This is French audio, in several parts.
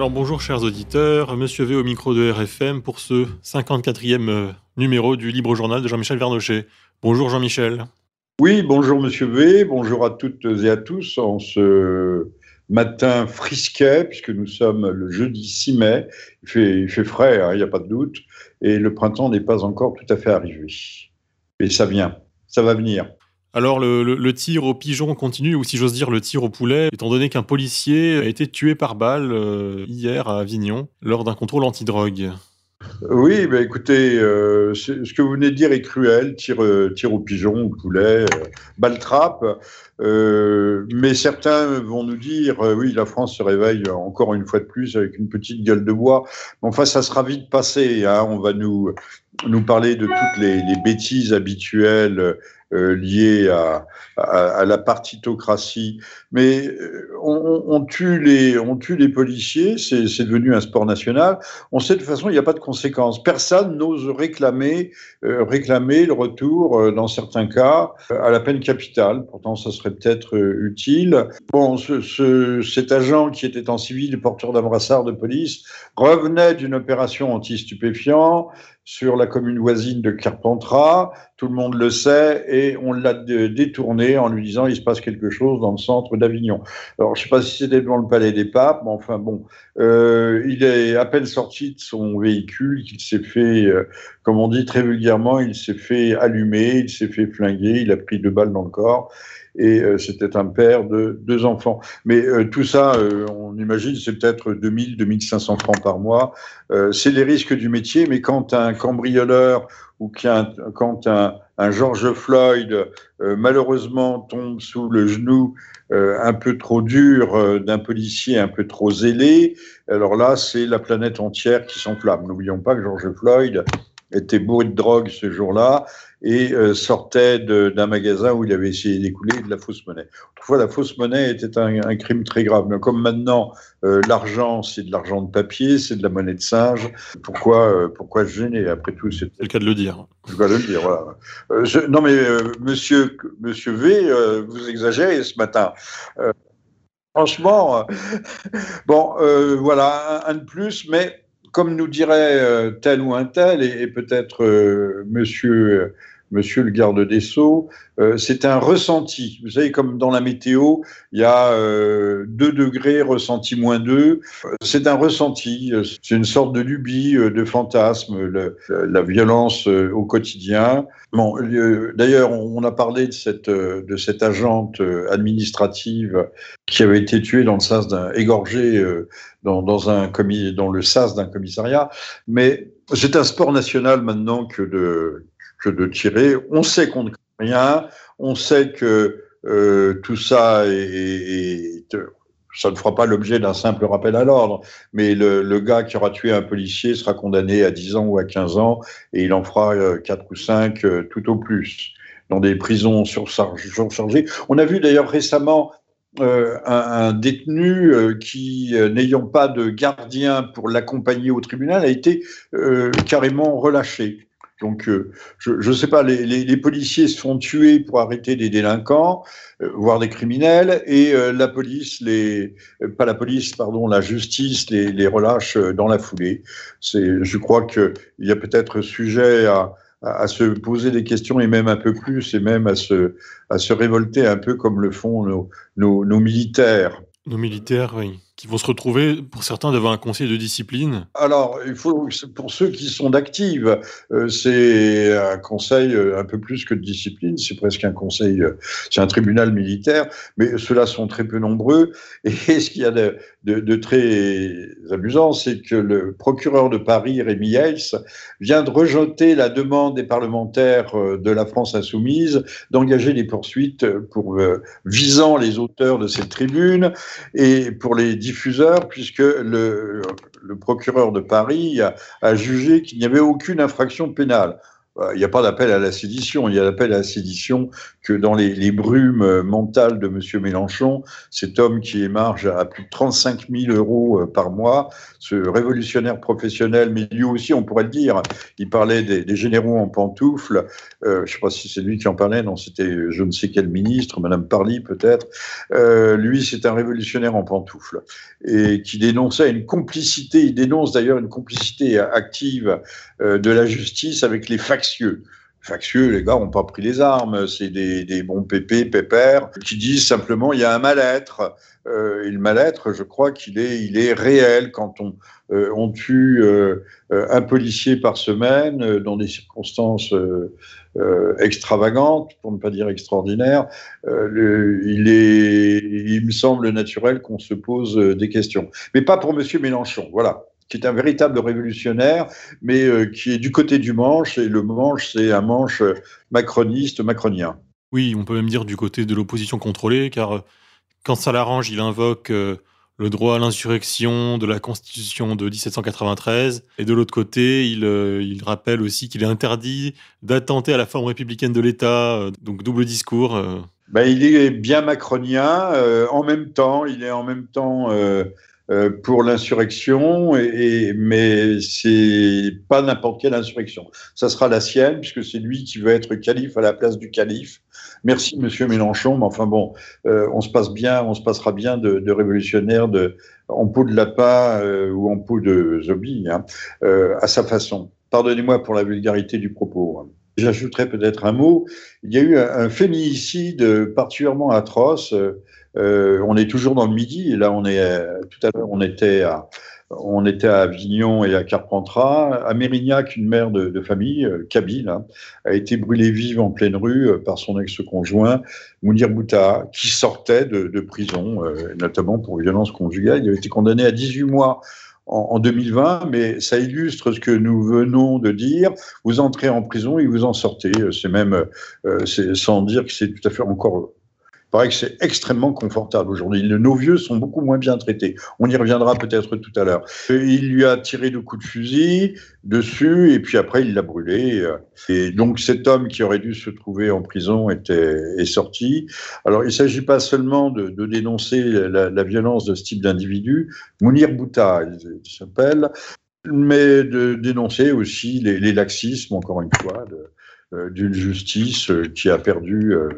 Alors bonjour chers auditeurs, Monsieur V au micro de RFM pour ce 54e euh, numéro du Libre Journal de Jean-Michel Vernochet. Bonjour Jean-Michel. Oui, bonjour Monsieur V, bonjour à toutes et à tous en ce matin frisquet, puisque nous sommes le jeudi 6 mai. Il fait, fait frais, hein, il n'y a pas de doute, et le printemps n'est pas encore tout à fait arrivé. Mais ça vient, ça va venir. Alors le, tir au pigeon continue, ou si j'ose dire le tir au poulet, étant donné qu'un policier a été tué par balle euh, hier à Avignon lors d'un contrôle antidrogue. Oui, bah écoutez, euh, ce que vous venez de dire est cruel, tir, euh, tir au pigeon, au poulet, balle trappe. mais certains vont nous dire, oui, la France se réveille encore une fois de plus avec une petite gueule de bois. Enfin, ça sera vite passé. Hein. On va nous, nous parler de toutes les bêtises habituelles euh, liées à, à, la partitocratie. Mais euh, on, tue les, on tue les policiers, c'est devenu un sport national. On sait de toute façon, il n'y a pas de conséquences. Personne n'ose réclamer, euh, réclamer le retour, dans certains cas, à la peine capitale. Pourtant, ça serait peut-être utile. Bon, ce, cet agent qui était en civil, porteur d'un brassard de police, revenait d'une opération anti-stupéfiant sur la commune voisine de Carpentras. Tout le monde le sait et on l'a détourné en lui disant il se passe quelque chose dans le centre d'Avignon. Alors je ne sais pas si c'était devant le Palais des Papes, mais enfin bon, euh, il est à peine sorti de son véhicule qu'il s'est fait, euh, comme on dit très vulgairement, il s'est fait allumer, il s'est fait flinguer, il a pris deux balles dans le corps et euh, c'était un père de deux enfants. Mais euh, tout ça, euh, on imagine, c'est peut-être 2000, 2500 francs par mois. c'est les risques du métier, mais quand un cambrioleur ou quand un, un George Floyd malheureusement tombe sous le genou un peu trop dur d'un policier un peu trop zélé, alors là, c'est la planète entière qui s'enflamme. N'oublions pas que George Floyd était bourré de drogue ce jour-là et euh, sortait d'un magasin où il avait essayé d'écouler de la fausse monnaie. Autrefois, la fausse monnaie était un, un crime très grave. Mais comme maintenant, euh, l'argent, c'est de l'argent de papier, c'est de la monnaie de singe, pourquoi, euh, pourquoi se gêner? Après tout, c'est le cas de le dire. Cas de le dire, voilà. Je, non, mais monsieur, monsieur V, vous exagérez ce matin. franchement, bon, voilà, un, un de plus, mais comme nous dirait tel ou un tel, et, peut-être monsieur monsieur le garde des Sceaux, euh, c'est un ressenti. Vous savez, comme dans la météo, il y a euh, 2 degrés, ressenti moins 2. C'est un ressenti, c'est une sorte de lubie, euh, de fantasme, la violence euh, au quotidien. Bon, D'ailleurs, on a parlé de cette, de cette agente administrative qui avait été tuée dans le sas d'un égorgé dans, dans, un dans le sas d'un commissariat, mais c'est un sport national maintenant que de, que de tirer. On sait qu'on ne craint rien, on sait que euh, tout ça ça ne fera pas l'objet d'un simple rappel à l'ordre, mais le, gars qui aura tué un policier sera condamné à 10 ans ou à 15 ans et il en fera euh, 4 ou 5 euh, tout au plus dans des prisons surchargées. On a vu d'ailleurs récemment euh, un, détenu euh, qui, euh, n'ayant pas de gardien pour l'accompagner au tribunal, a été carrément relâché. Donc, euh, je ne sais pas, les, policiers se font tuer pour arrêter des délinquants, euh, voire des criminels, et euh, la police, pas la police, pardon, la justice les, relâche dans la foulée. Je crois qu'il y a peut-être sujet à, se poser des questions et même un peu plus, et même à se, révolter un peu comme le font nos militaires. Nos militaires, oui qui vont se retrouver, pour certains, devant un conseil de discipline Alors, il faut, pour ceux qui sont d'active, euh, c'est un conseil euh, un peu plus que de discipline, c'est presque un conseil, euh, c'est un tribunal militaire, mais ceux-là sont très peu nombreux. Et ce qu'il y a de, très amusant, c'est que le procureur de Paris, Rémi Hayes, vient de rejeter la demande des parlementaires de la France insoumise d'engager des poursuites pour visant les auteurs de cette tribune et pour les diffuseur, puisque le, procureur de Paris a jugé qu'il n'y avait aucune infraction pénale. Il n'y a pas d'appel à la sédition, il y a l'appel à la sédition que dans les, brumes mentales de M. Mélenchon, cet homme qui émarge à plus de 35 000 euros euh, par mois, ce révolutionnaire professionnel, mais lui aussi, on pourrait le dire, il parlait des, généraux en pantoufles, euh, je ne sais pas si c'est lui qui en parlait, non, c'était je ne sais quel ministre, Madame Parly peut-être, euh, lui c'est un révolutionnaire en pantoufles, et qui dénonçait une complicité, il dénonce d'ailleurs une complicité active de la justice avec les factieux factieux, les gars n'ont pas pris les armes, c'est des, des, bons pépés, pépères, qui disent simplement il y a un mal-être. Euh, et le mal-être, je crois qu'il est, il est réel quand on, euh, on tue euh, un policier par semaine dans des circonstances extravagantes, pour ne pas dire extraordinaires. il, est, il me semble naturel qu'on se pose des questions. Mais pas pour M. Mélenchon, voilà qui est un véritable révolutionnaire, mais euh, qui est du côté du manche, et le manche, c'est un manche macroniste, macronien. Oui, on peut même dire du côté de l'opposition contrôlée, car euh, quand ça l'arrange, il invoque euh, le droit à l'insurrection de la Constitution de 1793, et de l'autre côté, il, il, rappelle aussi qu'il est interdit d'attenter à la forme républicaine de l'État, donc double discours. Ben, il est bien macronien, en même temps, il est en même temps pour l'insurrection, et, mais c'est pas n'importe quelle insurrection. Ça sera la sienne, puisque c'est lui qui veut être calife à la place du calife. Merci, Monsieur Mélenchon, mais enfin bon, euh, on se passe bien, on se passera bien de, de révolutionnaire de, en peau de lapin euh, ou en peau de zombie, hein, à sa façon. Pardonnez-moi pour la vulgarité du propos. Hein. J'ajouterai peut-être un mot. Il y a eu un, un féminicide particulièrement atroce euh, on est toujours dans le midi, là, on est, euh, tout à l'heure, on était à, Avignon et à Carpentras. À Mérignac, une mère de, famille, euh, Kabyle, hein, a été brûlée vive en pleine rue par son ex-conjoint, Mounir Bouta, qui sortait de, prison, notamment pour violence conjugale. Il a été condamné à 18 mois en, 2020, mais ça illustre ce que nous venons de dire. Vous entrez en prison et vous en sortez. C'est même, sans dire que c'est tout à fait encore paraît que c'est extrêmement confortable aujourd'hui. Nos vieux sont beaucoup moins bien traités. On y reviendra peut-être tout à l'heure. Il lui a tiré deux coups de fusil dessus et puis après il l'a brûlé. Et donc cet homme qui aurait dû se trouver en prison était, est sorti. Alors il ne s'agit pas seulement de, dénoncer la, violence de ce type d'individu. Mounir Bouta, il, s'appelle, mais de dénoncer aussi les, laxismes, encore une fois, euh, d'une justice qui a perdu euh,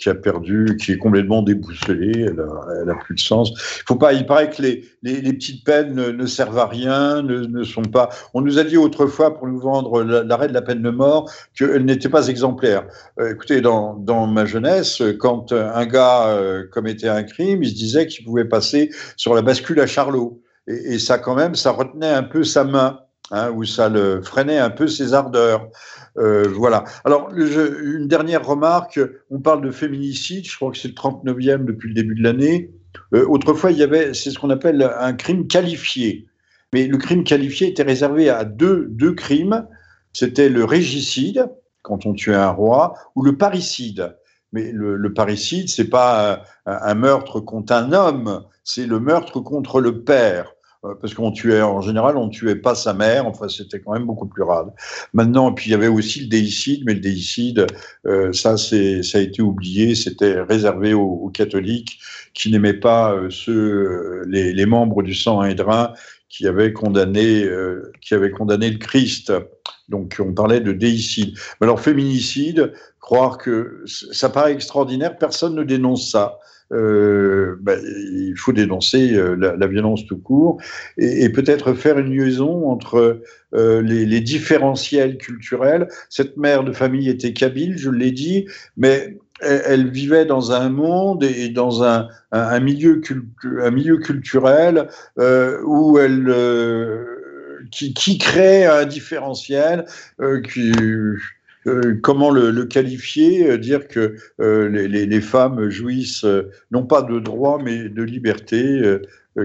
qui a perdu, qui est complètement déboussolée, elle a, plus de sens. Faut pas, il paraît que les, les, petites peines ne, servent à rien, ne, ne, sont pas. On nous a dit autrefois pour nous vendre l'arrêt de la peine de mort qu'elle n'était pas exemplaire. Euh, écoutez, dans, dans, ma jeunesse, quand un gars euh, commettait un crime, il se disait qu'il pouvait passer sur la bascule à Charlot. Et, et ça, quand même, ça retenait un peu sa main. Hein, où ça le freinait un peu ses ardeurs. Euh, voilà. Alors, une dernière remarque, on parle de féminicide, je crois que c'est le 39e depuis le début de l'année. Euh, autrefois, il y avait, c'est ce qu'on appelle un crime qualifié. Mais le crime qualifié était réservé à deux, deux crimes. C'était le régicide, quand on tuait un roi, ou le parricide. Mais le, le parricide, c'est pas un, un meurtre contre un homme, c'est le meurtre contre le père. Euh, parce qu'on tuait, en général, on tuait pas sa mère, enfin, c'était quand même beaucoup plus rare. Maintenant, puis il y avait aussi le déicide, mais le déicide, euh, ça, c'est, ça a été oublié, c'était réservé aux, catholiques qui n'aimaient pas euh, ceux, les, les, membres du sang hédrin qui avaient condamné, qui avaient condamné le Christ. Donc, on parlait de déicide. Mais alors, féminicide, croire que ça paraît extraordinaire, personne ne dénonce ça euh, ben, il faut dénoncer euh, la, violence tout court et, peut-être faire une liaison entre euh, les, différentiels culturels. Cette mère de famille était kabyle, je l'ai dit, mais elle, vivait dans un monde et dans un, milieu, culturel où elle qui, qui, crée un différentiel qui euh, comment le, le, qualifier euh, Dire que euh, les, les, les, femmes jouissent non pas de droits mais de liberté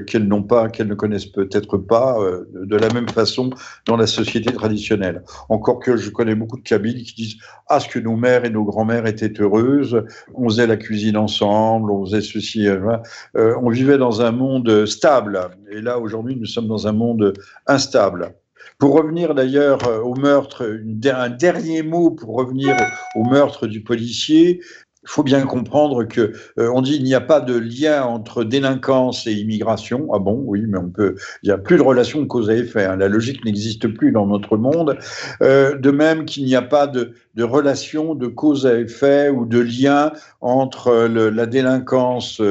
qu'elles n'ont pas, qu'elles ne connaissent peut-être pas de la même façon dans la société traditionnelle. Encore que je connais beaucoup de Kabyles qui disent ah ce que nos mères et nos grands-mères étaient heureuses, on faisait la cuisine ensemble, on faisait ceci, euh, on vivait dans un monde stable. Et là aujourd'hui nous sommes dans un monde instable. Pour revenir d'ailleurs au meurtre, un dernier mot pour revenir au meurtre du policier, il faut bien comprendre que euh, on dit il n'y a pas de lien entre délinquance et immigration. Ah bon, oui, mais on peut. Il n'y a plus de relation de cause à effet. Hein. La logique n'existe plus dans notre monde. Euh, de même qu'il n'y a pas de, de, relation de cause à effet ou de lien entre la délinquance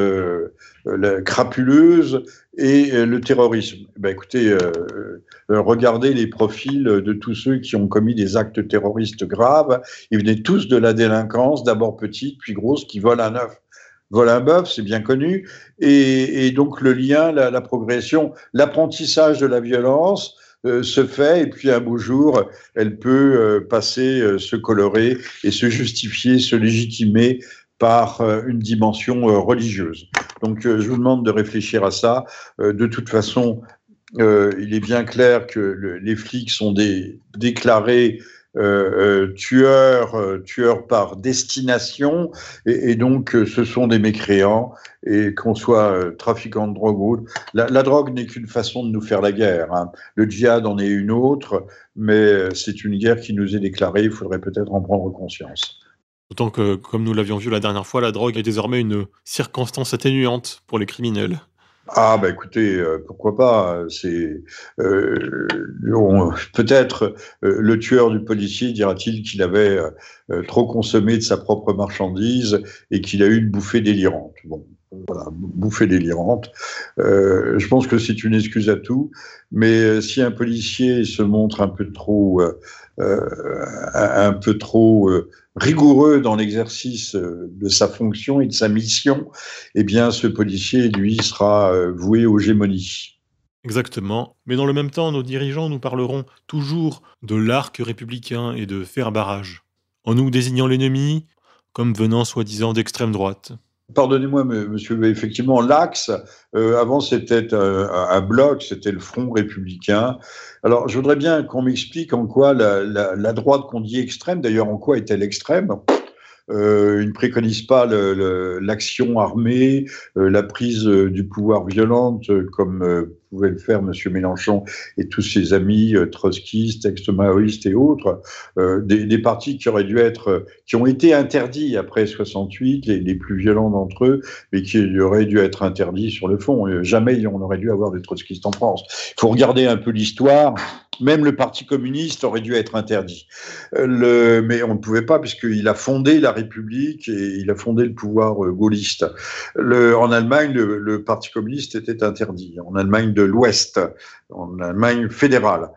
euh, crapuleuse et euh, le terrorisme. Ben écoutez, euh, regardez les profils de tous ceux qui ont commis des actes terroristes graves. Ils venaient tous de la délinquance, d'abord petite, puis grosse, qui volent un œuf. Volent un bœuf, c'est bien connu. Et, donc le lien, la progression, l'apprentissage de la violence, se fait et puis un beau jour, elle peut passer, se colorer et se justifier, se légitimer par une dimension religieuse. Donc euh, je vous demande de réfléchir à ça. Euh, de toute façon, euh, il est bien clair que les flics sont des déclarés tueurs, tueurs par destination, et, donc ce sont des mécréants, et qu'on soit trafiquant de drogue ou autre. La, drogue n'est qu'une façon de nous faire la guerre. Hein. Le djihad en est une autre, mais c'est une guerre qui nous est déclarée, il faudrait peut-être en prendre conscience. D'autant que, comme nous l'avions vu la dernière fois, la drogue est désormais une circonstance atténuante pour les criminels. Ah bah écoutez, euh, pourquoi pas C'est euh, peut-être euh, le tueur du policier dira-t-il qu'il avait trop consommé de sa propre marchandise et qu'il a eu une bouffée délirante. Bon, voilà, bouffée délirante. je pense que c'est une excuse à tout, mais si un policier se montre un peu trop, un peu trop rigoureux dans l'exercice euh, de sa fonction et de sa mission, eh bien, ce policier, lui, sera euh, voué aux gémonies. Exactement. Mais dans le même temps, nos dirigeants nous parleront toujours de l'arc républicain et de faire barrage, en nous désignant l'ennemi comme venant soi-disant d'extrême droite. Pardonnez-moi, monsieur, mais effectivement, l'axe, euh, avant c'était euh, un bloc, c'était le Front républicain. Alors, je voudrais bien qu'on m'explique en quoi la, droite qu'on dit extrême, d'ailleurs, en quoi est-elle extrême? Euh, il ne préconise pas l'action armée, euh, la prise euh, du pouvoir violente, comme pouvait le faire M. Mélenchon et tous ses amis trotskistes, ex-maoïstes et autres, des, des, partis qui auraient dû être, qui ont été interdits après 68, les, les plus violents d'entre eux, mais qui auraient dû être interdits sur le fond. Jamais on aurait dû avoir des trotskistes en France. Il faut regarder un peu l'histoire. Même le Parti communiste aurait dû être interdit. Euh, mais on ne pouvait pas puisqu'il a fondé la République et il a fondé le pouvoir euh, gaulliste. En Allemagne, le, Parti communiste était interdit. En Allemagne de l'Ouest, en Allemagne fédérale.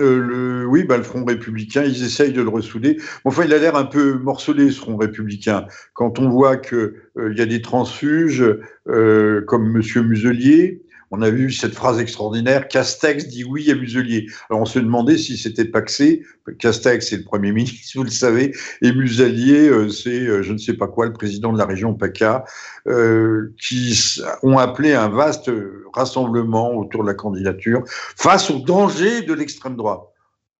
Euh, oui, bah, le Front républicain, ils essayent de le ressouder. Enfin, il a l'air un peu morcelé, ce Front républicain. Quand on voit qu'il y a des transfuges comme Monsieur Muselier, on a vu cette phrase extraordinaire, Castex dit oui à Muselier. Alors on se demandait si c'était Paxé, Castex c'est le Premier ministre, vous le savez, et Muselier euh, c'est euh, je ne sais pas quoi, le président de la région PACA, euh, qui ont appelé un vaste rassemblement autour de la candidature face au danger de l'extrême droite.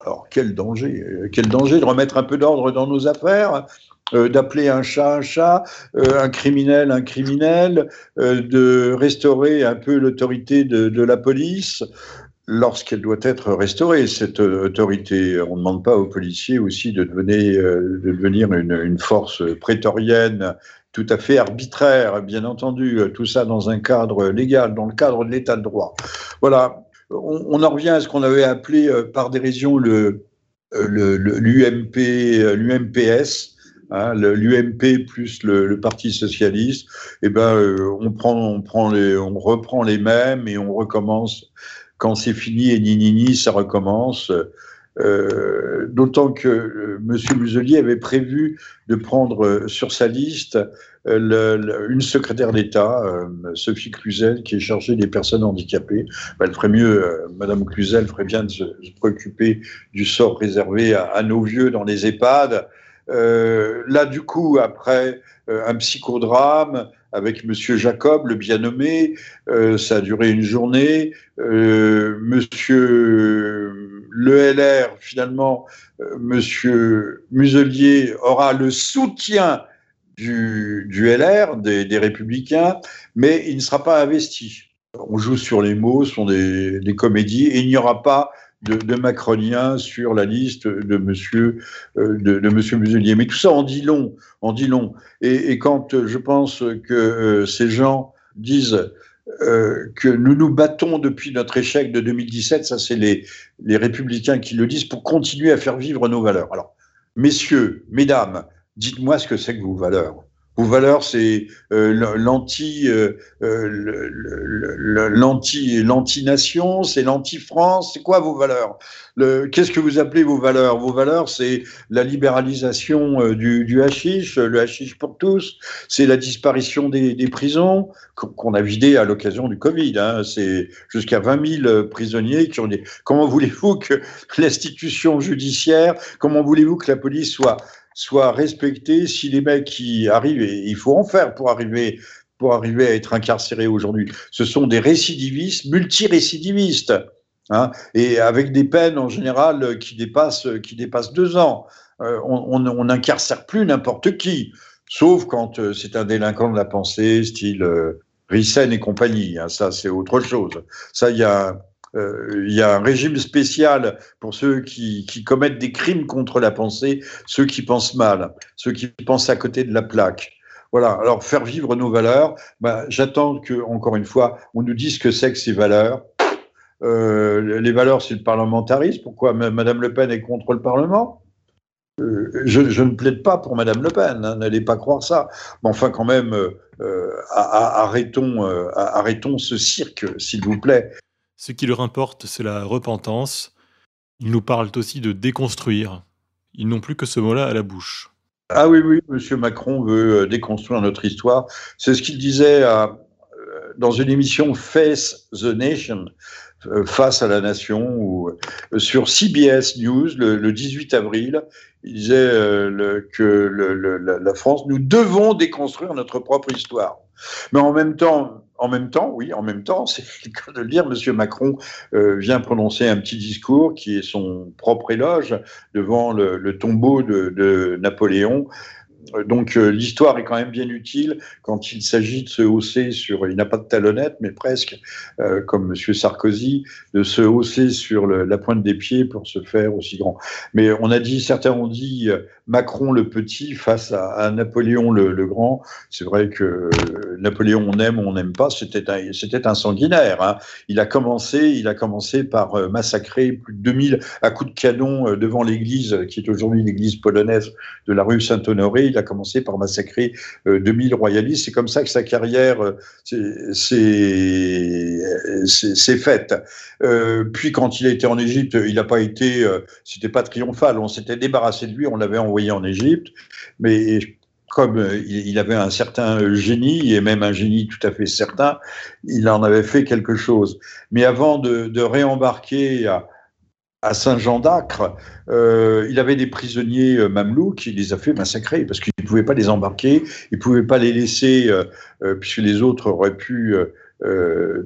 Alors quel danger Quel danger de remettre un peu d'ordre dans nos affaires? Euh, d'appeler un chat un chat, euh, un criminel un criminel, euh, de restaurer un peu l'autorité de, la police lorsqu'elle doit être restaurée, cette autorité. On ne demande pas aux policiers aussi de devenir, de devenir une, une, force prétorienne tout à fait arbitraire, bien entendu, tout ça dans un cadre légal, dans le cadre de l'état de droit. Voilà, on, en revient à ce qu'on avait appelé par dérision le, l'UMP, l'UMPS, Hein, l'UMP plus le, Parti socialiste, eh ben, euh, on, reprend les mêmes et on recommence. Quand c'est fini et ni ni ni, ça recommence. Euh, d'autant que euh, M. Muselier avait prévu de prendre sur sa liste une secrétaire d'État, Sophie Cluzel, qui est chargée des personnes handicapées. Ben, elle ferait mieux, Madame Cluzel ferait bien de se, préoccuper du sort réservé à, nos vieux dans les EHPAD. Euh, là, du coup, après euh, un psychodrame avec Monsieur Jacob, le bien nommé, euh, ça a duré une journée. Monsieur le LR, finalement, Monsieur Muselier aura le soutien du, LR, des, Républicains, mais il ne sera pas investi. On joue sur les mots, ce sont des comédies, et il n'y aura pas de, macroniens sur la liste de Monsieur de, Monsieur Muselier. Mais tout ça en dit long, en dit long. Et, quand je pense que ces gens disent que nous nous battons depuis notre échec de 2017, ça c'est les, les républicains qui le disent, pour continuer à faire vivre nos valeurs. Alors, messieurs, mesdames, dites-moi ce que c'est que vos valeurs. Vos valeurs, c'est euh, l'anti, euh, euh, l'anti, l'anti-nation, c'est l'anti-France. C'est quoi vos valeurs? Qu'est-ce que vous appelez vos valeurs? Vos valeurs, c'est la libéralisation du, du hashish, le hashish pour tous. C'est la disparition des, des prisons qu'on a vidées à l'occasion du Covid. Hein. C'est jusqu'à 20 000 prisonniers qui ont dit. Comment voulez-vous que l'institution judiciaire, comment voulez-vous que la police soit soit respecté. Si les mecs qui arrivent, et il faut en faire pour arriver pour arriver à être incarcérés aujourd'hui, ce sont des récidivistes, multirécidivistes, hein, et avec des peines en général qui dépassent, qui dépassent deux ans. Euh, on n'incarcère plus n'importe qui, sauf quand euh, c'est un délinquant de la pensée, style euh, Rissen et compagnie. Hein, ça, c'est autre chose. Ça, il y a il y a un régime spécial pour ceux qui, commettent des crimes contre la pensée, ceux qui pensent mal, ceux qui pensent à côté de la plaque. Voilà. Alors faire vivre nos valeurs, bah, j'attends que encore une fois, on nous dise ce que c'est que ces valeurs. Euh, les valeurs, c'est le parlementarisme. Pourquoi Madame Le Pen est contre le Parlement? Euh, je, ne plaide pas pour Madame Le Pen, hein, n'allez pas croire ça. Mais enfin, quand même, arrêtons, arrêtons ce cirque, s'il vous plaît. Ce qui leur importe, c'est la repentance. Ils nous parlent aussi de déconstruire. Ils n'ont plus que ce mot-là à la bouche. Ah oui, oui, M. Macron veut euh, déconstruire notre histoire. C'est ce qu'il disait euh, dans une émission Face the Nation, euh, face à la nation, ou sur CBS News le, 18 avril. Il disait que la France, nous devons déconstruire notre propre histoire. Mais en même temps, en même temps, oui, en même temps, c'est le cas de le dire, M. Macron euh, vient prononcer un petit discours qui est son propre éloge devant le, tombeau de Napoléon donc euh, l'histoire est quand même bien utile quand il s'agit de se hausser sur, il n'a pas de talonnette, mais presque, euh, comme M. Sarkozy, de se hausser sur la pointe des pieds pour se faire aussi grand. Mais on a dit, certains ont dit euh, Macron le petit face à, Napoléon le, grand. C'est vrai que Napoléon on aime on n'aime pas, c'était un, un sanguinaire. Hein. Il a commencé, il a commencé par massacrer plus de 2000 à coups de canon devant l'église qui est aujourd'hui l'église polonaise de la rue Saint-Honoré il a commencé par massacrer 2000 euh, royalistes. C'est comme ça que sa carrière euh, s'est faite. Euh, puis quand il a été en Égypte, il n'a pas été, c'était pas triomphal. On s'était débarrassé de lui, on l'avait envoyé en Égypte, mais comme il avait un certain génie, et même un génie tout à fait certain, il en avait fait quelque chose. Mais avant de, de réembarquer à, à Saint-Jean d'Acre, euh, il avait des prisonniers euh, mamelouks, il les a fait massacrer parce qu'il ne pouvait pas les embarquer, il ne pouvait pas les laisser, euh, puisque les autres auraient pu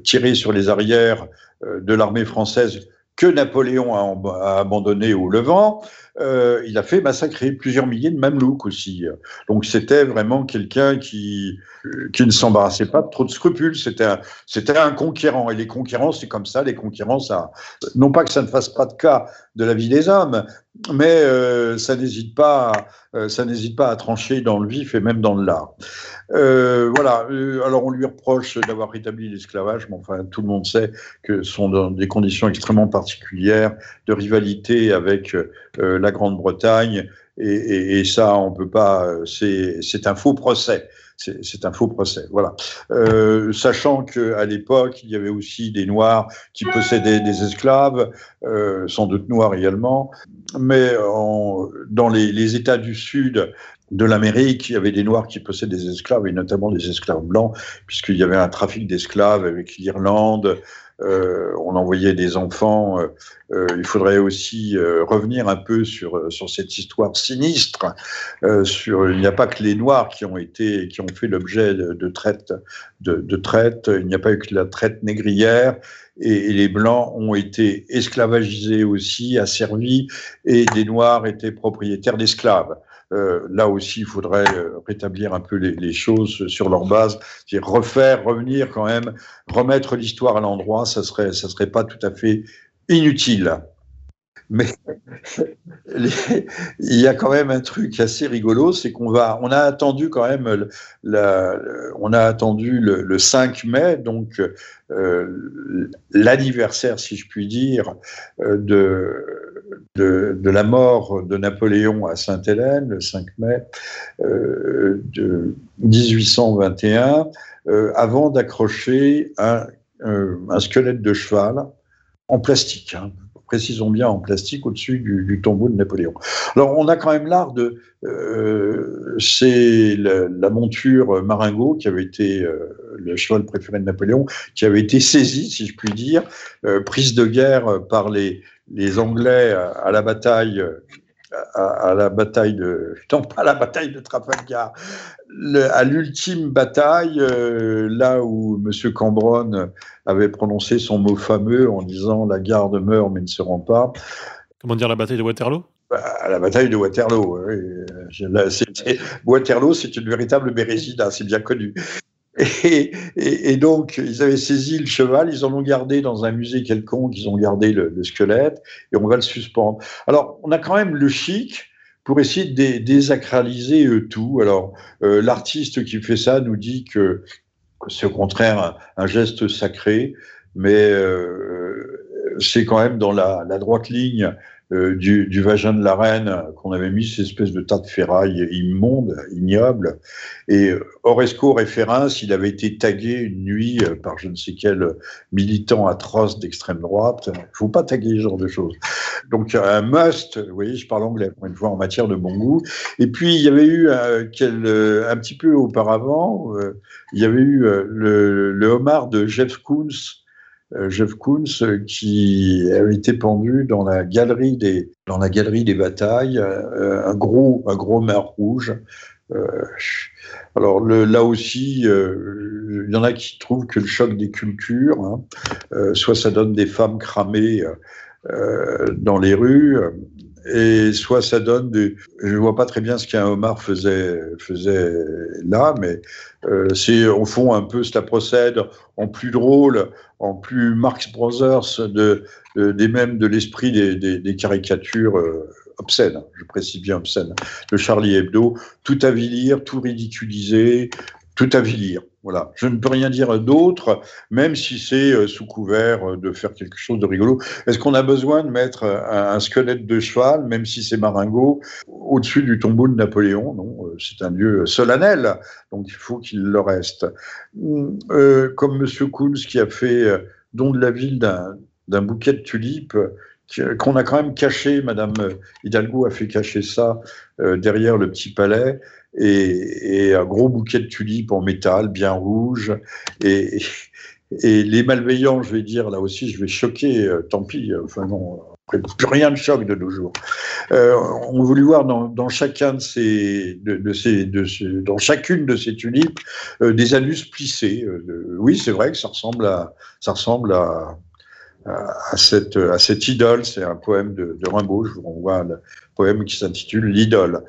tirer sur les arrières de l'armée française que Napoléon a, abandonné au Levant, euh, il a fait massacrer plusieurs milliers de Mamelouks aussi. Donc c'était vraiment quelqu'un qui, qui ne s'embarrassait pas de trop de scrupules. C'était un, un conquérant. Et les conquérants, c'est comme ça. Les conquérants, ça, non pas que ça ne fasse pas de cas de la vie des hommes, mais euh, ça n'hésite pas, euh, ça n'hésite pas à trancher dans le vif et même dans le lard. Euh, voilà. alors on lui reproche d'avoir rétabli l'esclavage, mais enfin tout le monde sait que ce sont dans des conditions extrêmement particulières de rivalité avec la Grande-Bretagne, et, ça on peut pas. C'est un faux procès c'est un faux procès. Voilà. Euh, sachant qu'à l'époque, il y avait aussi des Noirs qui possédaient des esclaves, euh, sans doute noirs également, mais dans les, États du Sud de l'Amérique, il y avait des Noirs qui possédaient des esclaves, et notamment des esclaves blancs, puisqu'il y avait un trafic d'esclaves avec l'Irlande, euh, on envoyait des enfants. Euh, euh, il faudrait aussi revenir un peu sur, sur cette histoire sinistre. sur, il n'y a pas que les Noirs qui ont été, qui ont fait l'objet de, traite, de, traite. Il n'y a pas eu que la traite négrière. Et, les Blancs ont été esclavagisés aussi, asservis, et des Noirs étaient propriétaires d'esclaves. Euh, là aussi, il faudrait euh, rétablir un peu les, choses sur leur base, c'est refaire, revenir quand même, remettre l'histoire à l'endroit, ça serait, ça serait pas tout à fait inutile. Mais il y a quand même un truc assez rigolo, c'est qu'on va, on a attendu quand même, on a attendu le, 5 mai, donc euh, l'anniversaire, si je puis dire, euh, de, la mort de Napoléon à Sainte-Hélène, le 5 mai euh, de 1821, avant d'accrocher un, un, squelette de cheval en plastique. Hein précisons bien en plastique, au-dessus du, tombeau de Napoléon. Alors, on a quand même l'art de. Euh, c'est la, monture Maringo, qui avait été euh, le cheval préféré de Napoléon, qui avait été saisie, si je puis dire, euh, prise de guerre par les, les Anglais à la bataille à, la bataille de, non pas la bataille de Trafalgar, à l'ultime bataille, euh, là où M. Cambronne avait prononcé son mot fameux en disant la garde meurt mais ne se rend pas. Comment dire la bataille de Waterloo? Bah, la bataille de Waterloo. Waterloo, c'est une véritable bérésida, c'est bien connu. Et, donc, ils avaient saisi le cheval, ils en ont gardé dans un musée quelconque, ils ont gardé le, squelette, et on va le suspendre. Alors, on a quand même le chic pour essayer de désacraliser tout. Alors, euh, l'artiste qui fait ça nous dit que, c'est au contraire un, geste sacré, mais euh, c'est quand même dans la droite ligne euh, du, vagin de la reine qu'on avait mis cette espèce de tas de ferraille immonde, ignoble. Et Oresco Référence, il avait été tagué une nuit euh, par je ne sais quel militant atroce d'extrême droite. Il ne faut pas taguer ce genre de choses. Donc un must, vous voyez, je parle anglais pour une fois en matière de bon goût. Et puis il y avait eu euh, un petit peu auparavant, il y avait eu le, le homard de Jeff Koons euh, Jeff Koons, euh, qui avait été pendu dans la galerie des, dans la galerie des batailles, euh, un gros, un gros rouge. alors là aussi, il y en a qui trouvent que le choc des cultures, hein, soit ça donne des femmes cramées dans les rues, et soit ça donne des... Je ne vois pas très bien ce qu'un homard faisait, faisait là, mais c'est au fond un peu, cela procède en plus drôle en plus Marx Brothers de, des mêmes de l'esprit des, caricatures euh, obscènes, je précise bien obscènes, de Charlie Hebdo, tout avilir, tout ridiculiser, tout avilir. Voilà. Je ne peux rien dire d'autre, même si c'est euh, sous couvert de faire quelque chose de rigolo. Est-ce qu'on a besoin de mettre un, squelette de cheval, même si c'est Maringo, au-dessus du tombeau de Napoléon? Non, euh, c'est un lieu solennel, donc il faut qu'il le reste. Euh, comme M. Koons qui a fait don de la ville d'un bouquet de tulipes qu'on a quand même caché, Madame Hidalgo a fait cacher ça derrière le petit palais et, un gros bouquet de tulipes en métal, bien rouge. Et, les malveillants, je vais dire, là aussi, je vais choquer, euh, tant pis, euh, enfin non, plus rien ne choque de nos jours. Euh, on voulait voir dans, dans, de ces, de, ces, de dans chacune de ces tulipes des anus plissés. oui, c'est vrai que ça ressemble à, ça ressemble à, à, cette, idole. C'est un poème de, Rimbaud. Je vous renvoie le poème qui s'intitule L'idole.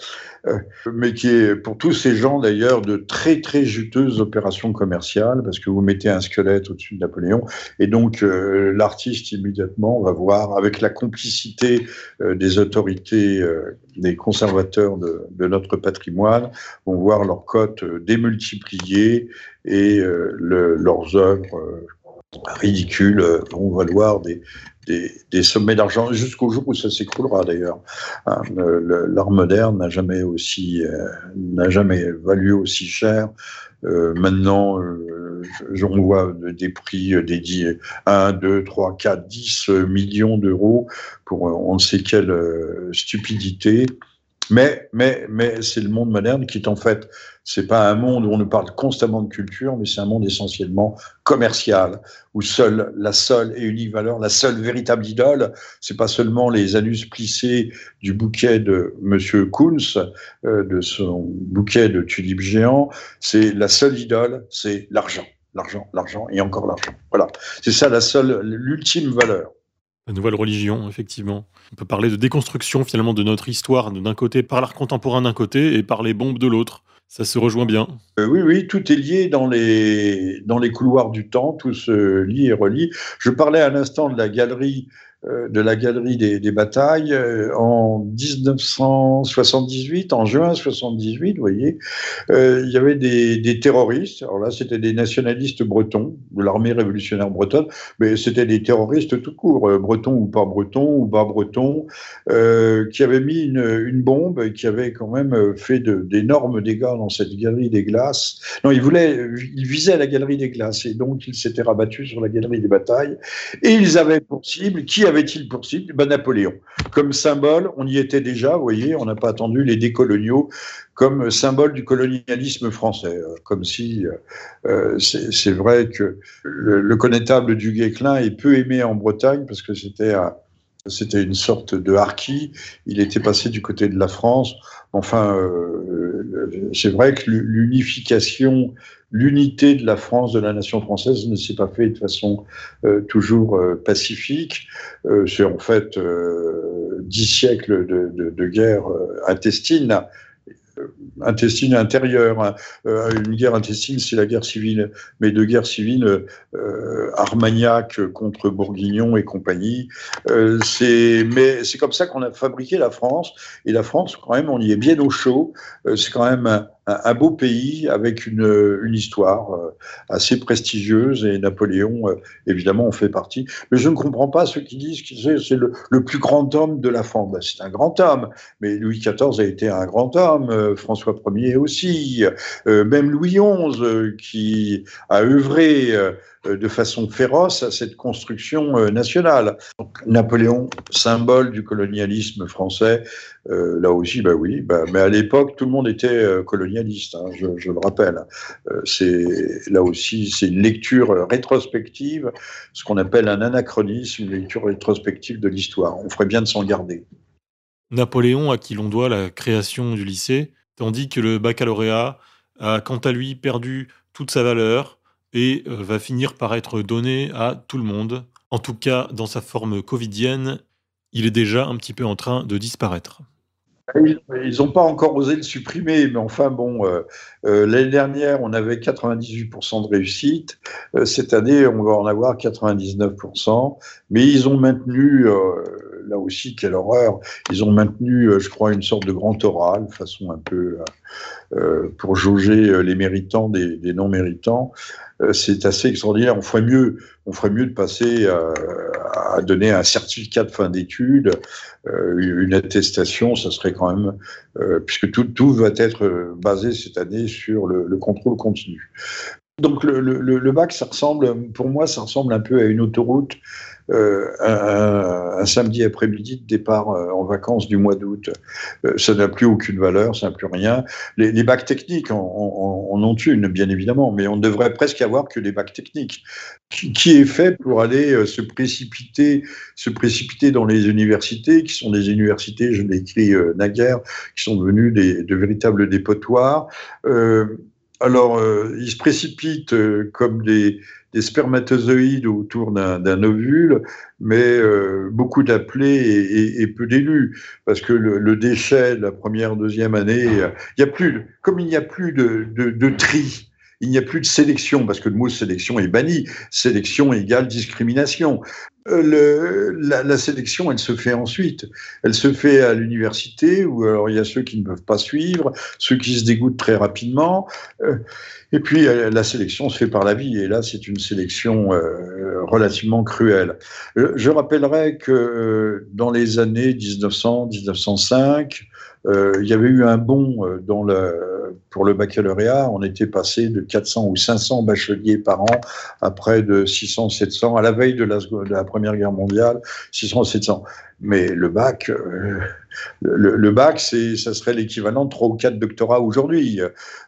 Euh, mais qui est pour tous ces gens d'ailleurs de très très juteuses opérations commerciales parce que vous mettez un squelette au-dessus de Napoléon et donc euh, l'artiste immédiatement va voir avec la complicité euh, des autorités, des conservateurs de, notre patrimoine, vont voir leurs cotes démultipliées et le, leurs œuvres ridicules vont valoir des, des, sommets d'argent jusqu'au jour où ça s'écroulera d'ailleurs. Hein, l'art moderne n'a jamais aussi euh, n'a jamais valu aussi cher. Euh, maintenant, euh, on voit des prix dédiés à 1, 2, 3, 4, 10 millions d'euros pour on ne sait quelle stupidité. Mais, mais, mais c'est le monde moderne qui est en fait, c'est pas un monde où on nous parle constamment de culture, mais c'est un monde essentiellement commercial, où seule, la seule et unique valeur, la seule véritable idole, c'est pas seulement les anus plissés du bouquet de Monsieur Kunz, euh, de son bouquet de tulipes géants, c'est la seule idole, c'est l'argent, l'argent, l'argent et encore l'argent. Voilà, c'est ça la seule, l'ultime valeur. La nouvelle religion, effectivement. On peut parler de déconstruction finalement de notre histoire d'un côté par l'art contemporain d'un côté et par les bombes de l'autre. Ça se rejoint bien. Euh, oui, oui, tout est lié dans les, dans les couloirs du temps, tout se lie et relie. Je parlais à l'instant de la galerie de la galerie des, batailles euh, en 1978, en juin 78, vous voyez, euh, il y avait des, terroristes. Alors là, c'était des nationalistes bretons de l'armée révolutionnaire bretonne, mais c'était des terroristes tout court, bretons ou pas bretons ou bas bretons, qui avaient mis une, bombe et qui avaient quand même fait d'énormes dégâts dans cette galerie des glaces. Non, ils voulaient, ils visaient la galerie des glaces et donc ils s'étaient rabattus sur la galerie des batailles et ils avaient pour cible qui avait-il pour cible? Ben, Napoléon. Comme symbole, on y était déjà, vous voyez, on n'a pas attendu les décoloniaux comme symbole du colonialisme français. Euh, comme si, euh, euh, c'est vrai que le, connétable du Guesclin est peu aimé en Bretagne parce que c'était c'était une sorte de harki. Il était passé du côté de la France. Enfin, c'est vrai que l'unification l'unité de la France, de la nation française, ne s'est pas fait de façon euh, toujours euh, pacifique. Euh, c'est en fait dix siècles de, de, de guerre intestine intestine intérieure. Une guerre intestine, c'est la guerre civile, mais de guerre civile, Armagnac contre Bourguignon et compagnie. c'est, mais c'est comme ça qu'on a fabriqué la France. Et la France, quand même, on y est bien au chaud. c'est quand même un, beau pays avec une, histoire euh, assez prestigieuse et Napoléon, euh, évidemment, en fait partie. Mais je ne comprends pas ceux qui disent que c'est le, plus grand homme de la France. Ben, c'est un grand homme, mais Louis XIV a été un grand homme, euh, François Ier aussi, même Louis XI qui a œuvré de façon féroce à cette construction nationale. Napoléon, symbole du colonialisme français, euh, là aussi, bah oui, bah, mais à l'époque, tout le monde était colonialiste, hein, je, le rappelle. c'est là aussi, c'est une lecture rétrospective, ce qu'on appelle un anachronisme, une lecture rétrospective de l'histoire. On ferait bien de s'en garder. Napoléon, à qui l'on doit la création du lycée, tandis que le baccalauréat a quant à lui perdu toute sa valeur et euh, va finir par être donné à tout le monde. En tout cas, dans sa forme covidienne, il est déjà un petit peu en train de disparaître. Ils n'ont pas encore osé le supprimer, mais enfin bon, euh, euh, l'année dernière, on avait 98% de réussite. cette année, on va en avoir 99%. Mais ils ont maintenu, là aussi, quelle horreur, ils ont maintenu, je crois, une sorte de grand oral, façon un peu pour jauger les méritants des, des non-méritants. Euh, c'est assez extraordinaire. On ferait mieux, on ferait mieux de passer euh, à, donner un certificat de fin d'études, euh, une attestation, ça serait quand même, puisque tout, tout va être basé cette année sur le, contrôle continu. Donc le, le, bac, ça ressemble, pour moi, ça ressemble un peu à une autoroute euh, un, samedi après-midi de départ euh, en vacances du mois d'août. Euh, ça n'a plus aucune valeur, ça n'a plus rien. Les, bacs techniques en, ont une, bien évidemment, mais on ne devrait presque avoir que des bacs techniques. Qui, est fait pour aller se précipiter, se précipiter dans les universités, qui sont des universités, je l'ai écrit naguère, qui sont devenues de véritables dépotoirs. alors, ils se précipitent comme des, des spermatozoïdes autour d'un ovule, mais euh, beaucoup d'appelés et, peu d'élus, parce que le, déchet de la première, deuxième année, il y a plus, comme il n'y a plus de, de, tri, il n'y a plus de sélection, parce que le mot sélection est banni. Sélection égale discrimination. Euh, la, sélection, elle se fait ensuite. Elle se fait à l'université, où alors il y a ceux qui ne peuvent pas suivre, ceux qui se dégoûtent très rapidement. Euh, et puis euh, la sélection se fait par la vie, et là c'est une sélection relativement cruelle. Je rappellerai que dans les années 1900-1905, il y avait eu un bond dans le, pour le baccalauréat. On était passé de 400 ou 500 bacheliers par an à près de 600-700 à la veille de la, Première Guerre mondiale, 600-700. Mais le bac, euh, le, bac, c'est, ça serait l'équivalent de trois ou quatre doctorats aujourd'hui.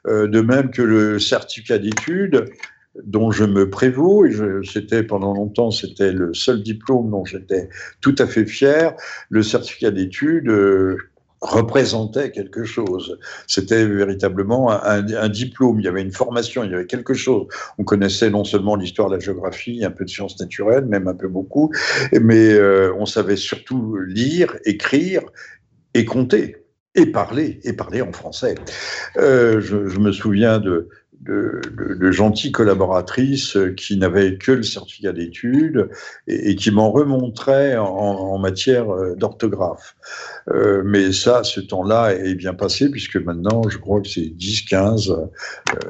Euh, de même que le certificat d'études, dont je me prévaux, et c'était pendant longtemps, c'était le seul diplôme dont j'étais tout à fait fier. Le certificat d'études, euh, représentait quelque chose. C'était véritablement un, diplôme, il y avait une formation, il y avait quelque chose. On connaissait non seulement l'histoire, la géographie, un peu de sciences naturelles, même un peu beaucoup, mais euh, on savait surtout lire, écrire et compter et parler, et parler en français. Euh, je, me souviens de, de, gentilles collaboratrices qui n'avaient que le certificat d'études et, qui m'en remontraient en, matière d'orthographe. mais ça, ce temps-là est bien passé puisque maintenant, je crois que c'est 10, 15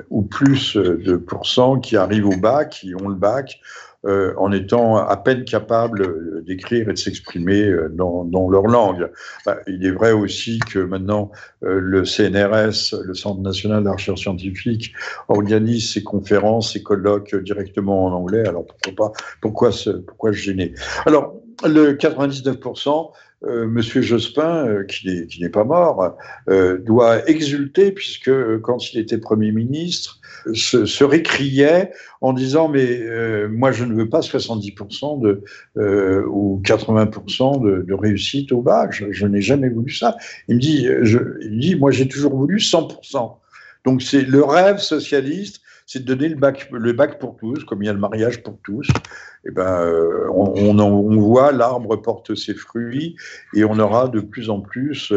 ou plus de pourcents qui arrivent au bac, qui ont le bac euh, en étant à peine capables d'écrire et de s'exprimer euh, dans, leur langue. Bah, il est vrai aussi que maintenant euh, le CNRS, le Centre national de recherche scientifique, organise ses conférences, ses colloques directement en anglais. Alors pourquoi pas Pourquoi se, pourquoi gêner? Alors le 99%. Monsieur Jospin, qui n'est pas mort, doit exulter puisque quand il était Premier ministre, se, récriait en disant mais euh, moi je ne veux pas 70% de, euh, ou 80% de, réussite au bac, je, n'ai jamais voulu ça. Il me dit, je, il dit moi j'ai toujours voulu 100%. Donc c'est le rêve socialiste, c'est de donner le bac, le bac pour tous, comme il y a le mariage pour tous. Et eh ben, euh, on, on, voit l'arbre porte ses fruits et on aura de plus en plus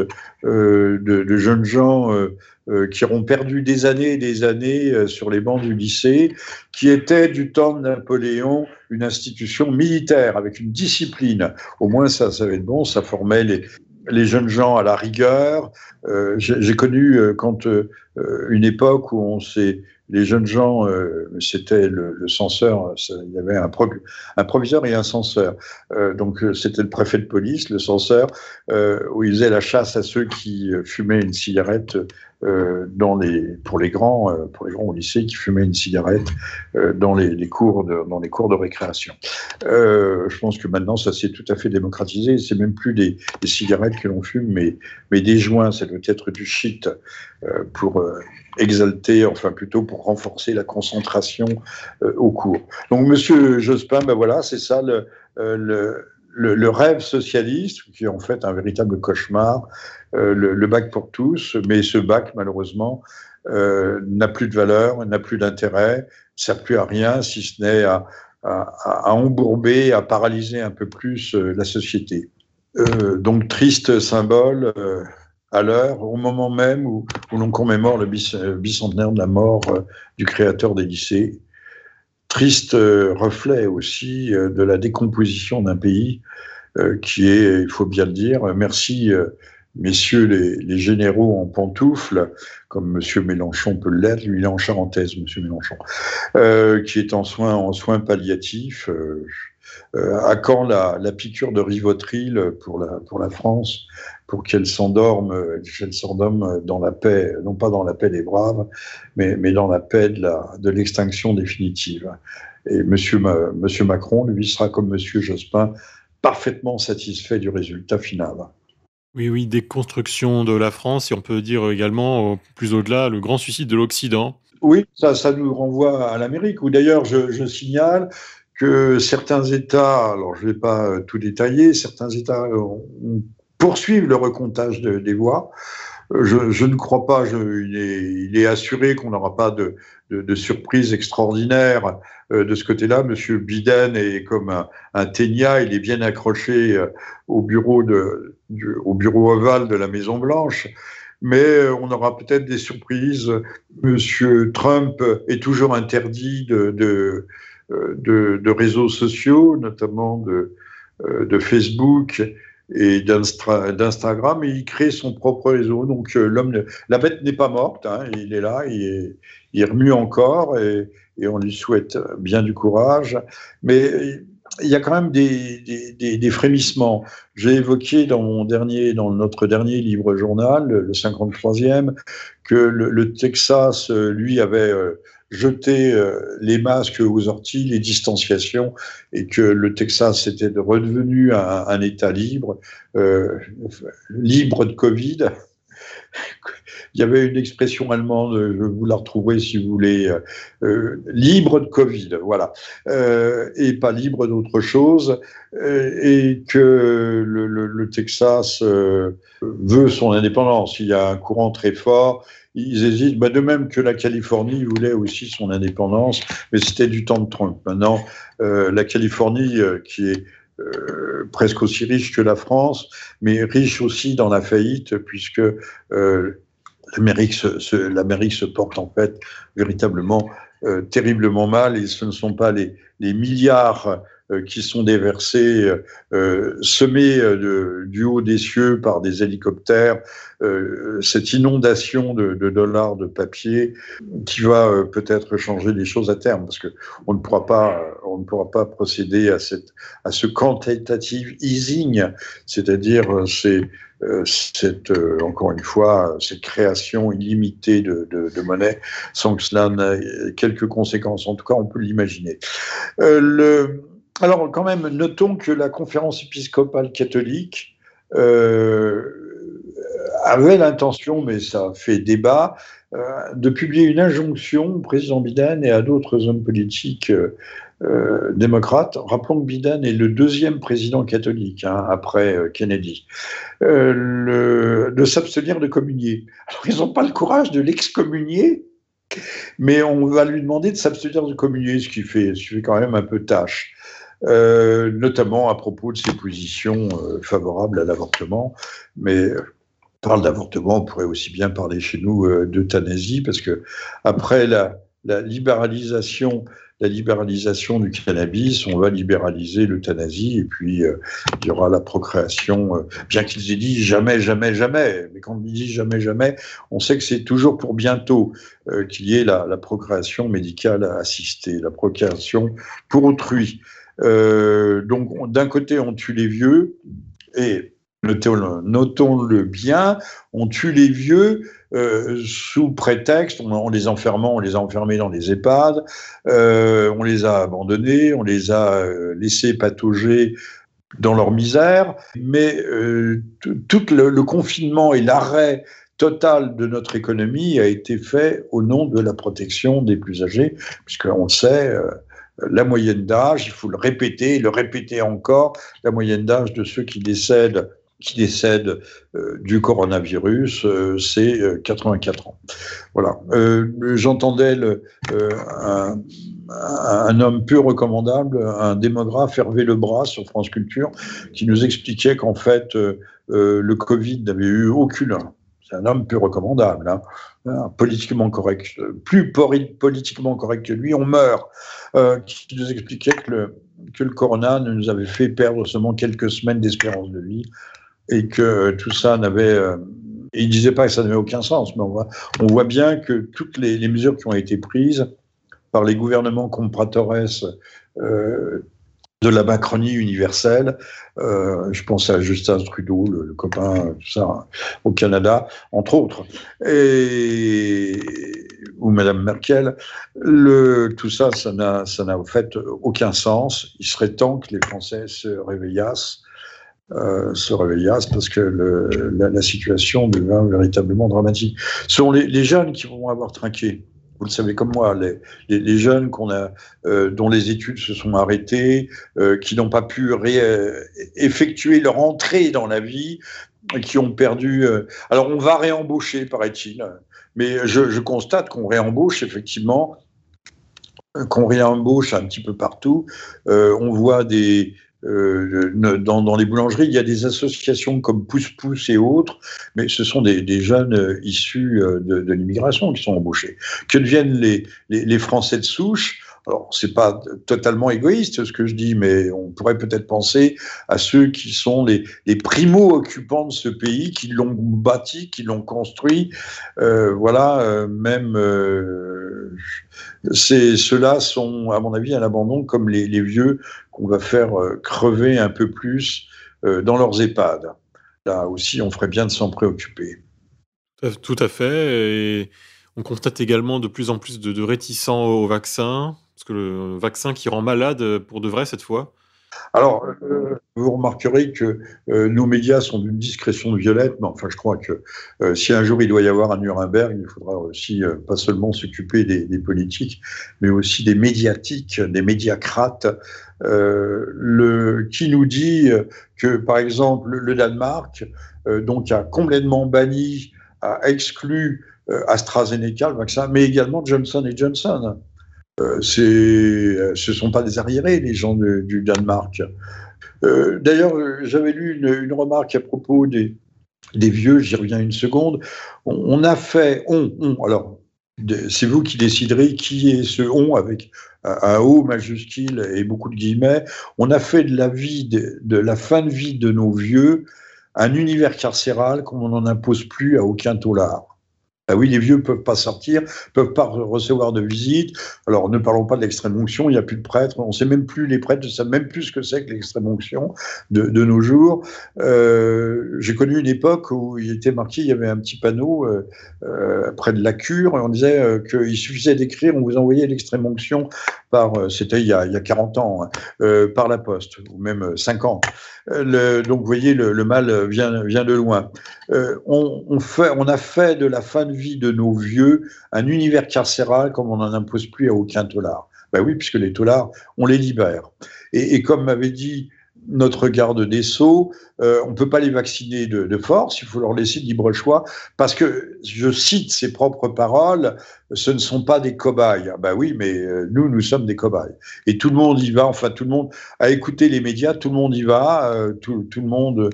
euh, de, jeunes gens euh, qui auront perdu des années et des années sur les bancs du lycée, qui était du temps de Napoléon une institution militaire avec une discipline. Au moins ça, ça va être bon, ça formait les, les jeunes gens à la rigueur. J'ai connu quand une époque où on s'est les jeunes gens, euh, c'était le, censeur, il y avait un, proviseur et un censeur. Euh, donc c'était le préfet de police, le censeur, où il faisait la chasse à ceux qui fumaient une cigarette euh, dans les, pour les grands, euh, pour les grands au lycée qui fumaient une cigarette euh, dans les, cours de, dans les cours de récréation. je pense que maintenant ça s'est tout à fait démocratisé. C'est même plus des, cigarettes que l'on fume, mais, mais des joints. Ça doit être du shit pour exalter, enfin plutôt pour renforcer la concentration au cours. Donc Monsieur Jospin, ben voilà, c'est ça le le, rêve socialiste, qui est en fait un véritable cauchemar, euh, le, bac pour tous, mais ce bac, malheureusement, euh, n'a plus de valeur, n'a plus d'intérêt, sert plus à rien, si ce n'est à, embourber, à paralyser un peu plus euh, la société. donc, triste symbole à l'heure, au moment même où l'on commémore le bicentenaire de la mort du créateur des lycées, triste euh, reflet aussi euh, de la décomposition d'un pays euh, qui est, il faut bien le dire, merci messieurs les, généraux en pantoufles, comme Monsieur Mélenchon peut l'être, lui il est en charentaise, Monsieur Mélenchon, qui est en soins en soins palliatifs. À quand la, la, piqûre de Rivotril pour la, pour la France pour qu'elle s'endorme, qu'elle s'endorme dans la paix, non pas dans la paix des braves, mais, mais dans la paix de l'extinction définitive. Et monsieur, monsieur Macron, lui, sera comme monsieur Jospin, parfaitement satisfait du résultat final. Oui, oui, déconstruction de la France, et on peut dire également, plus au-delà, le grand suicide de l'Occident. Oui, ça, ça nous renvoie à l'Amérique, où d'ailleurs, je, je signale que certains États, alors je ne vais pas tout détailler, certains États ont poursuivre le recomptage des voix. Euh, je, ne crois pas, il, est, assuré qu'on n'aura pas de, de, surprise extraordinaire euh, de ce côté-là. Monsieur Biden est comme un, un ténia, il est bien accroché euh, au bureau, de, ovale de la Maison Blanche. Mais on aura peut-être des surprises. Monsieur Trump est toujours interdit de, de, de réseaux sociaux, notamment de, de Facebook et d'Instagram et il crée son propre réseau. Donc euh, l'homme, la bête n'est pas morte, hein, il est là, il, remue encore et, on lui souhaite bien du courage. Mais il y a quand même des, des, frémissements. J'ai évoqué dans mon dernier, dans notre dernier livre journal, le 53e, que le, le Texas, lui, avait euh, jeter euh, les masques aux orties, les distanciations, et que le Texas était redevenu un, État libre, euh, libre de Covid. Il y avait une expression allemande, vous la retrouverez si vous voulez, euh, libre de Covid, voilà, et pas libre d'autre chose, et que le Texas veut son indépendance. Il y a un courant très fort ils hésitent, bah, de même que la Californie voulait aussi son indépendance, mais c'était du temps de Trump. Maintenant, euh, la Californie, euh, qui est euh, presque aussi riche que la France, mais riche aussi dans la faillite, puisque l'Amérique se, porte en fait véritablement terriblement mal et ce ne sont pas les, milliards qui sont déversés, euh, semés du haut des cieux par des hélicoptères, cette inondation de, dollars de papier qui va peut-être changer les choses à terme, parce qu'on ne pourra pas, on ne pourra pas procéder à, cette, à ce quantitative easing, c'est-à-dire c'est euh, cette, euh, encore une fois, cette création illimitée de, monnaie sans que cela n'ait quelques conséquences. En tout cas, on peut l'imaginer. Euh, alors, quand même, notons que la conférence épiscopale catholique avait l'intention, mais ça fait débat, de publier une injonction au président Biden et à d'autres hommes politiques euh, démocrate. Rappelons que Biden est le deuxième président catholique hein, après euh, Kennedy, euh, de s'abstenir de communier. Alors ils n'ont pas le courage de l'excommunier, mais on va lui demander de s'abstenir de communier, ce qui fait, ce qui fait quand même un peu tâche. Notamment à propos de ses positions favorables à l'avortement, mais parle d'avortement, on pourrait aussi bien parler chez nous d'euthanasie, parce que après la, libéralisation la libéralisation du cannabis, on va libéraliser l'euthanasie et puis euh, il y aura la procréation, euh, bien qu'ils aient dit jamais, jamais, jamais. Mais quand on dit jamais, jamais, on sait que c'est toujours pour bientôt euh, qu'il y ait la, la, procréation médicale assistée, la procréation pour autrui. Donc d'un côté, on tue les vieux et notons-le bien, on tue les vieux euh, sous prétexte, en les enfermant, on les a enfermés dans les EHPAD, euh, on les a abandonnés, on les a euh, laissés patauger dans leur misère, mais tout le, confinement et l'arrêt total de notre économie a été fait au nom de la protection des plus âgés, puisqu'on sait, la moyenne d'âge, il faut le répéter, le répéter encore, la moyenne d'âge de ceux qui décèdent qui décède euh, du coronavirus, euh, c'est 84 euh, ans. Voilà. J'entendais un, un, homme peu recommandable, un démographe, Hervé Lebras, sur France Culture, qui nous expliquait qu'en fait, le Covid n'avait eu aucune. C'est un homme peu recommandable, hein, hein, politiquement correct. Plus politiquement correct que lui, on meurt. qui nous expliquait que le, que le corona nous avait fait perdre seulement quelques semaines d'espérance de vie et que tout ça n'avait. Euh, il ne disait pas que ça n'avait aucun sens, mais on voit, on voit bien que toutes les, mesures qui ont été prises par les gouvernements compratores euh, de la Macronie universelle, euh, je pense à Justin Trudeau, le, copain, tout ça, au Canada, entre autres, ou Madame Merkel, tout ça, ça n'a, en fait aucun sens. Il serait temps que les Français se réveillassent euh, se parce que la, situation devient véritablement dramatique. Ce sont les, jeunes qui vont avoir trinqué. Vous le savez comme moi, les, jeunes qu'on a, euh, dont les études se sont arrêtées, euh, qui n'ont pas pu effectuer leur entrée dans la vie, qui ont perdu. alors on va réembaucher, paraît-il, mais je constate qu'on réembauche effectivement qu'on réembauche un petit peu partout. on voit des, euh, dans, les boulangeries, il y a des associations comme Pousse Pousse et autres, mais ce sont des, jeunes euh, issus euh, de, l'immigration qui sont embauchés. Que deviennent les, les, Français de souche alors, c'est pas totalement égoïste ce que je dis, mais on pourrait peut-être penser à ceux qui sont les, primo-occupants de ce pays, qui l'ont bâti, qui l'ont construit. voilà, même ceux-là sont, à mon avis, à l'abandon, comme les, vieux qu'on va faire euh, crever un peu plus euh, dans leurs EHPAD. Là aussi, on ferait bien de s'en préoccuper. Tout à fait. Et on constate également de plus en plus de, réticents au vaccin, parce que le vaccin qui rend malade pour de vrai cette fois. Alors, euh, vous remarquerez que euh, nos médias sont d'une discrétion violette, mais enfin, je crois que euh, si un jour il doit y avoir un Nuremberg, il faudra aussi pas seulement s'occuper des, politiques, mais aussi des médiatiques, des médiacrates, qui nous dit que, par exemple, le Danemark, donc, a complètement banni, a exclu AstraZeneca, le vaccin, mais également Johnson Johnson. Euh, euh, ce ne sont pas des arriérés, les gens du Danemark. Euh, d'ailleurs, j'avais lu une, remarque à propos des, vieux, j'y reviens une seconde. On, a fait, on, on alors, c'est vous qui déciderez qui est ce on avec un O majuscule et beaucoup de guillemets. On a fait de la vie, de la fin de vie de nos vieux un univers carcéral comme on n'en impose plus à aucun taulard. Ah oui, les vieux peuvent pas sortir, peuvent pas recevoir de visite. Alors, ne parlons pas de l'extrême onction, il n'y a plus de prêtres. On sait même plus, les prêtres ne savent même plus ce que c'est que l'extrême onction de, nos jours. Euh, J'ai connu une époque où il était marqué, il y avait un petit panneau euh, euh, près de la cure, et on disait euh, qu'il suffisait d'écrire, on vous envoyait l'extrême onction par, euh, c'était il y a 40 ans, hein, par la poste, ou même 50. Le, donc, vous voyez, le, mal vient, vient de loin. On, on, fait, on a fait de la fin de vie de nos vieux un univers carcéral comme on n'en impose plus à aucun tolard. Ben oui, puisque les tolards, on les libère. Et comme m'avait dit notre garde des Sceaux, euh, on ne peut pas les vacciner de, force, il faut leur laisser libre choix, parce que, je cite ses propres paroles, ce ne sont pas des cobayes. Ah ben oui, mais euh, nous, nous sommes des cobayes. Et tout le monde y va, enfin tout le monde a écouté les médias, tout le monde y va, euh, tout, le monde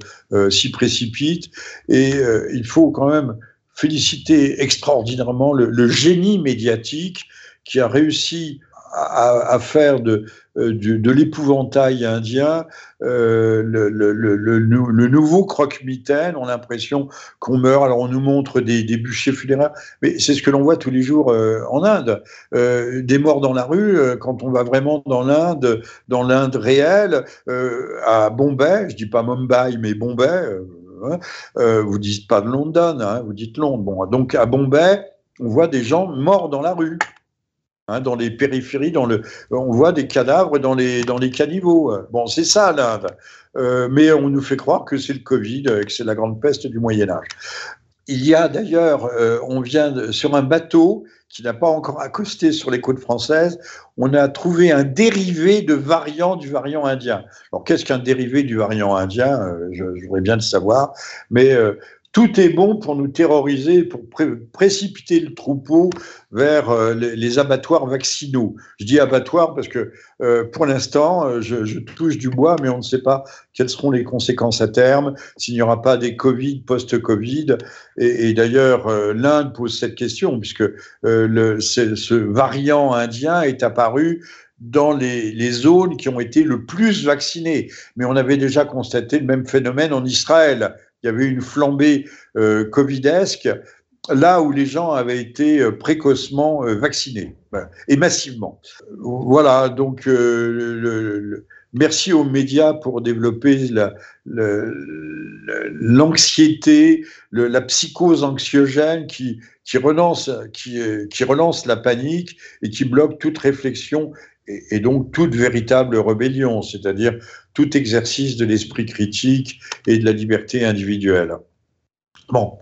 s'y précipite, et il faut quand même féliciter extraordinairement le, génie médiatique qui a réussi à, faire de, euh, l'épouvantail indien euh, le, nouveau croque-mitaine. On a l'impression qu'on meurt. Alors on nous montre des, bûchers funéraires, mais c'est ce que l'on voit tous les jours euh, en Inde. des morts dans la rue, quand on va vraiment dans l'Inde, dans l'Inde réelle, à Bombay, je dis pas Mumbai, mais Bombay Hein. Vous dites pas de London, hein, vous dites Londres. Bon, donc à Bombay, on voit des gens morts dans la rue. Hein, dans les périphéries, on voit des cadavres dans les, dans caniveaux. Bon, c'est ça l'Inde. Euh, mais on nous fait croire que c'est le Covid, que c'est la grande peste du Moyen Âge. Il y a d'ailleurs, euh, on vient sur un bateau qui n'a pas encore accosté sur les côtes françaises, on a trouvé un dérivé de variant du variant indien. Alors qu'est-ce qu'un dérivé du variant indien? Euh, Je voudrais bien le savoir, mais euh, tout est bon pour nous terroriser, pour précipiter le troupeau vers euh, les, abattoirs vaccinaux. Je dis abattoirs parce que euh, pour l'instant, euh, je, touche du bois, mais on ne sait pas quelles seront les conséquences à terme, s'il n'y aura pas des Covid, post-Covid. Et, d'ailleurs, l'Inde pose cette question, puisque ce variant indien est apparu dans les, zones qui ont été le plus vaccinées. Mais on avait déjà constaté le même phénomène en Israël il y avait une flambée euh, covidesque là où les gens avaient été euh, précocement euh, vaccinés et massivement. Voilà, donc merci aux médias pour développer l'anxiété, la, psychose anxiogène qui relance la panique et qui bloque toute réflexion et, donc toute véritable rébellion, c'est-à-dire tout exercice de l'esprit critique et de la liberté individuelle. Bon,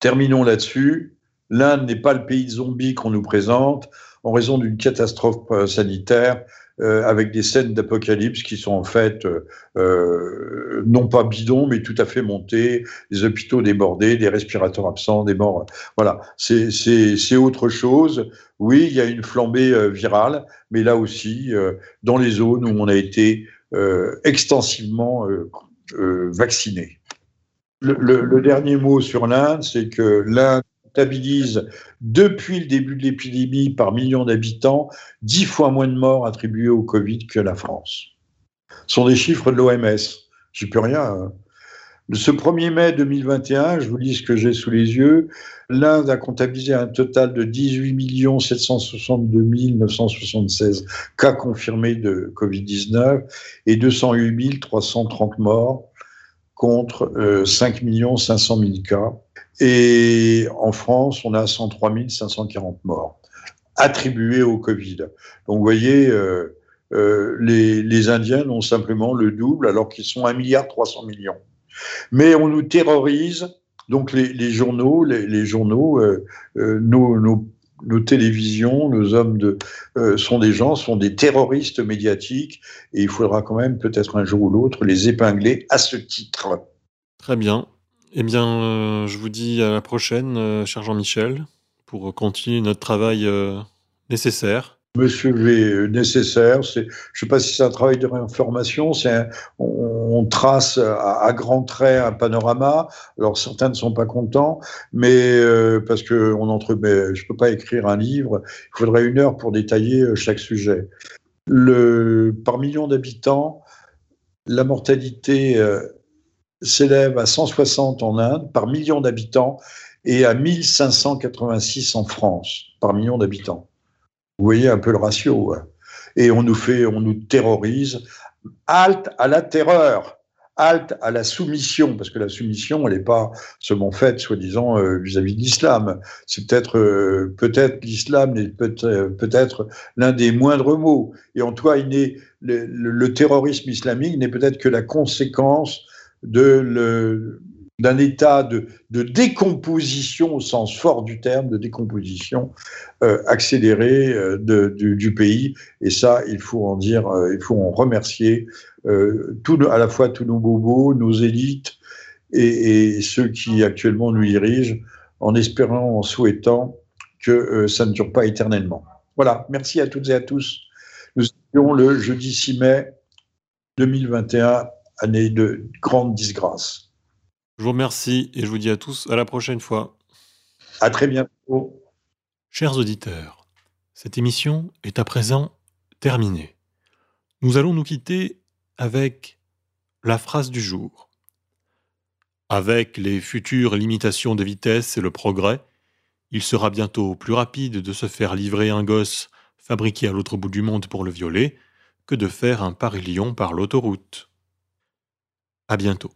terminons là-dessus. L'Inde n'est pas le pays de zombies qu'on nous présente en raison d'une catastrophe euh, sanitaire euh, avec des scènes d'apocalypse qui sont en fait euh, euh, non pas bidons, mais tout à fait montées, des hôpitaux débordés, des respirateurs absents, des morts. Voilà, c'est autre chose. Oui, il y a une flambée virale, mais là aussi, dans les zones où on a été extensivement vacciné. Le, le, dernier mot sur l'Inde, c'est que l'Inde comptabilise depuis le début de l'épidémie par million d'habitants dix fois moins de morts attribués au Covid que la France. Ce sont des chiffres de l'OMS. J'y peux rien. Hein. Ce 1er mai 2021, je vous lis ce que j'ai sous les yeux, l'Inde a comptabilisé un total de 18 762 976 cas confirmés de Covid-19 et 208 330 morts contre 5 500 000 cas. Et en France, on a 103 540 morts attribués au Covid. Donc vous voyez, euh, euh, les, les, Indiens ont simplement le double alors qu'ils sont 1,3 milliard. Mais on nous terrorise, donc les, journaux, les, journaux, euh, nos, télévisions, nos hommes sont des gens, sont des terroristes médiatiques, et il faudra quand même peut-être un jour ou l'autre les épingler à ce titre. Très bien. Eh bien, euh, je vous dis à la prochaine, euh, cher Jean-Michel, pour continuer notre travail euh, nécessaire. Monsieur V nécessaire. je ne sais pas si c'est un travail de réinformation, on, trace à, grands traits un panorama. Alors certains ne sont pas contents, mais parce que on entre, je peux pas écrire un livre. Il faudrait une heure pour détailler chaque sujet. Par million d'habitants, la mortalité s'élève à 160 en Inde par million d'habitants et à 1586 en France par million d'habitants. Vous voyez un peu le ratio. Hein. Et on nous fait, on nous terrorise. Halte à la terreur, halte à la soumission, parce que la soumission, elle n'est pas seulement faite, soi-disant, euh, vis-à-vis de l'islam. C'est peut-être, euh, peut-être l'islam est euh, peut-être l'un des moindres mots. Et en toi, il n'est, le, terrorisme islamique n'est peut-être que la conséquence d'un état de, décomposition au sens fort du terme, de décomposition euh, accélérée euh, du, pays. Et ça, il faut en dire, euh, il faut en remercier tout, à la fois tous nos bobos, nos élites et, ceux qui actuellement nous dirigent, en espérant, en souhaitant que ça ne dure pas éternellement. Voilà, merci à toutes et à tous. Nous étions le jeudi 6 mai 2021, année de grande disgrâce. Je vous remercie et je vous dis à tous à la prochaine fois. À très bientôt. Chers auditeurs, cette émission est à présent terminée. Nous allons nous quitter avec la phrase du jour. Avec les futures limitations de vitesse et le progrès, il sera bientôt plus rapide de se faire livrer un gosse fabriqué à l'autre bout du monde pour le violer que de faire un Paris-Lyon par l'autoroute. À bientôt.